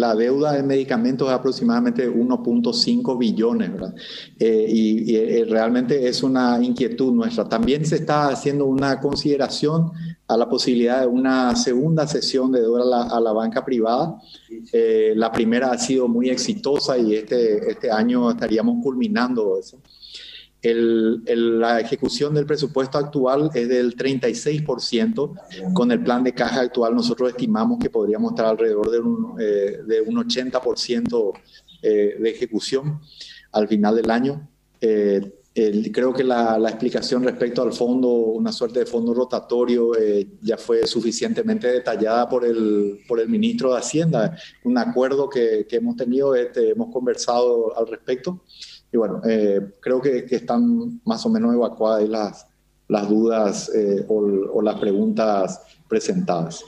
la deuda de medicamentos es aproximadamente 1.5 billones, ¿verdad? Eh, y, y, realmente es una inquietud nuestra. También se está haciendo una consideración a la posibilidad de una segunda sesión de deuda a la, a la banca privada. Eh, la primera ha sido muy exitosa y este, este año estaríamos culminando eso. El, la ejecución del presupuesto actual es del 36%. Con el plan de caja actual nosotros estimamos que podríamos estar alrededor de un, eh, de un 80% eh, de ejecución al final del año. Eh, el, creo que la, la, explicación respecto al fondo, una suerte de fondo rotatorio, eh, ya fue suficientemente detallada por el, por el ministro de Hacienda. Un acuerdo que, que hemos tenido, este, hemos conversado al respecto. Y bueno, eh, creo que, que, están más o menos evacuadas las, las dudas eh, o, o las preguntas presentadas.